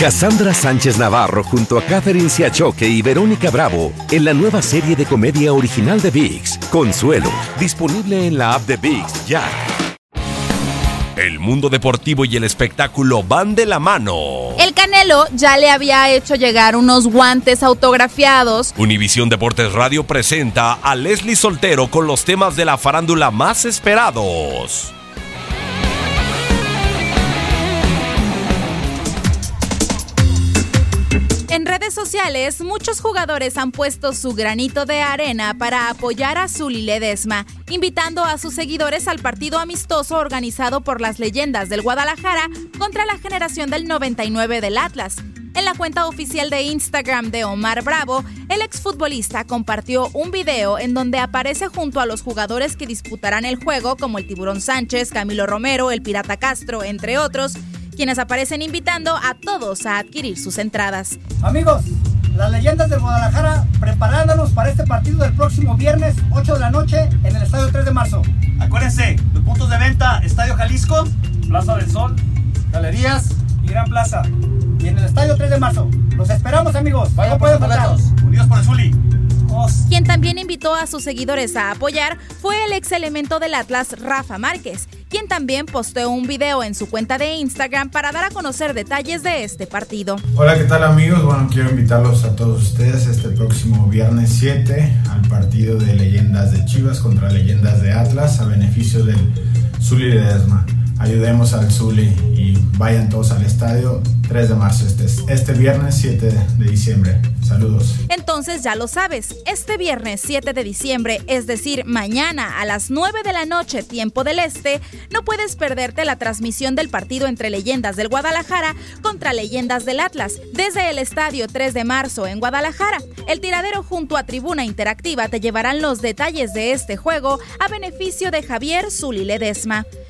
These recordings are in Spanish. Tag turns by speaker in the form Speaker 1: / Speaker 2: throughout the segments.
Speaker 1: Cassandra Sánchez Navarro junto a Catherine Siachoque y Verónica Bravo en la nueva serie de comedia original de VIX, Consuelo, disponible en la app de VIX ya.
Speaker 2: El mundo deportivo y el espectáculo van de la mano.
Speaker 3: El Canelo ya le había hecho llegar unos guantes autografiados.
Speaker 2: Univisión Deportes Radio presenta a Leslie Soltero con los temas de la farándula más esperados.
Speaker 3: En redes sociales, muchos jugadores han puesto su granito de arena para apoyar a Zully Ledesma, invitando a sus seguidores al partido amistoso organizado por las leyendas del Guadalajara contra la generación del 99 del Atlas. En la cuenta oficial de Instagram de Omar Bravo, el exfutbolista compartió un video en donde aparece junto a los jugadores que disputarán el juego, como el Tiburón Sánchez, Camilo Romero, el Pirata Castro, entre otros, quienes aparecen invitando a todos a adquirir sus entradas.
Speaker 4: Amigos, las leyendas del Guadalajara preparándonos para este partido del próximo viernes 8 de la noche en el Estadio 3 de marzo.
Speaker 5: Acuérdense, los puntos de venta, Estadio Jalisco,
Speaker 4: Plaza del Sol, Galerías y Gran Plaza. Y en el Estadio 3 de marzo. Los esperamos amigos.
Speaker 5: Vayan
Speaker 4: no
Speaker 5: por los boletos. Unidos por el Zuli.
Speaker 3: Quien también invitó a sus seguidores a apoyar fue el ex elemento del Atlas, Rafa Márquez, quien también posteó un video en su cuenta de Instagram para dar a conocer detalles de este partido.
Speaker 6: Hola, ¿qué tal amigos? Bueno, quiero invitarlos a todos ustedes este próximo viernes 7 al partido de Leyendas de Chivas contra Leyendas de Atlas a beneficio del Zuli Ledesma. Ayudemos al Zuli y vayan todos al estadio 3 de marzo, este, este viernes 7 de diciembre. Saludos.
Speaker 3: Entonces ya lo sabes, este viernes 7 de diciembre, es decir, mañana a las 9 de la noche, tiempo del este, no puedes perderte la transmisión del partido entre leyendas del Guadalajara contra leyendas del Atlas, desde el estadio 3 de marzo en Guadalajara. El tiradero junto a Tribuna Interactiva te llevarán los detalles de este juego a beneficio de Javier Zuli Ledesma.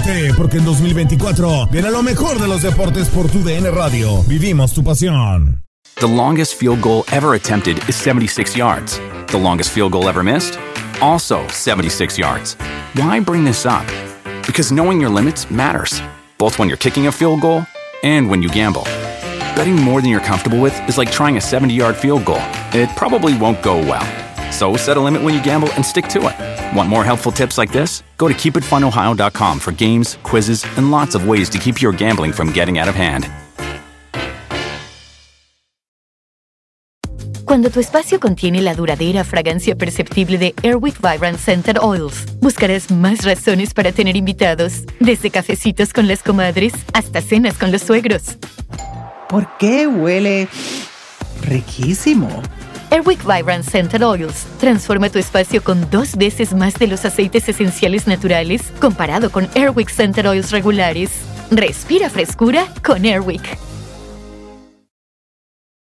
Speaker 7: Prepárate, porque en 2024 viene lo mejor de los deportes por tu DN Radio. Vivimos tu pasión.
Speaker 8: The longest field goal ever attempted is 76 yards. The longest field goal ever missed? Also 76 yards. Why bring this up? Because knowing your limits matters, both when you're kicking a field goal and when you gamble. Betting more than you're comfortable with is like trying a 70 yard field goal. It probably won't go well. So set a limit when you gamble and stick to it. Want more helpful tips like this? Go to keepitfunohio.com for games, quizzes, and lots of ways to keep your gambling from getting out of hand.
Speaker 9: Cuando tu espacio contiene la duradera fragancia perceptible de Airwick Vibrant Scented Oils, buscarás más razones para tener invitados, desde cafecitos con las comadres hasta cenas con los suegros.
Speaker 10: ¿Por qué huele riquísimo?
Speaker 9: Airwick Vibrant Scented Oils transforma tu espacio con dos veces más de los aceites esenciales naturales comparado con Airwick Scented Oils regulares. Respira frescura con Airwick.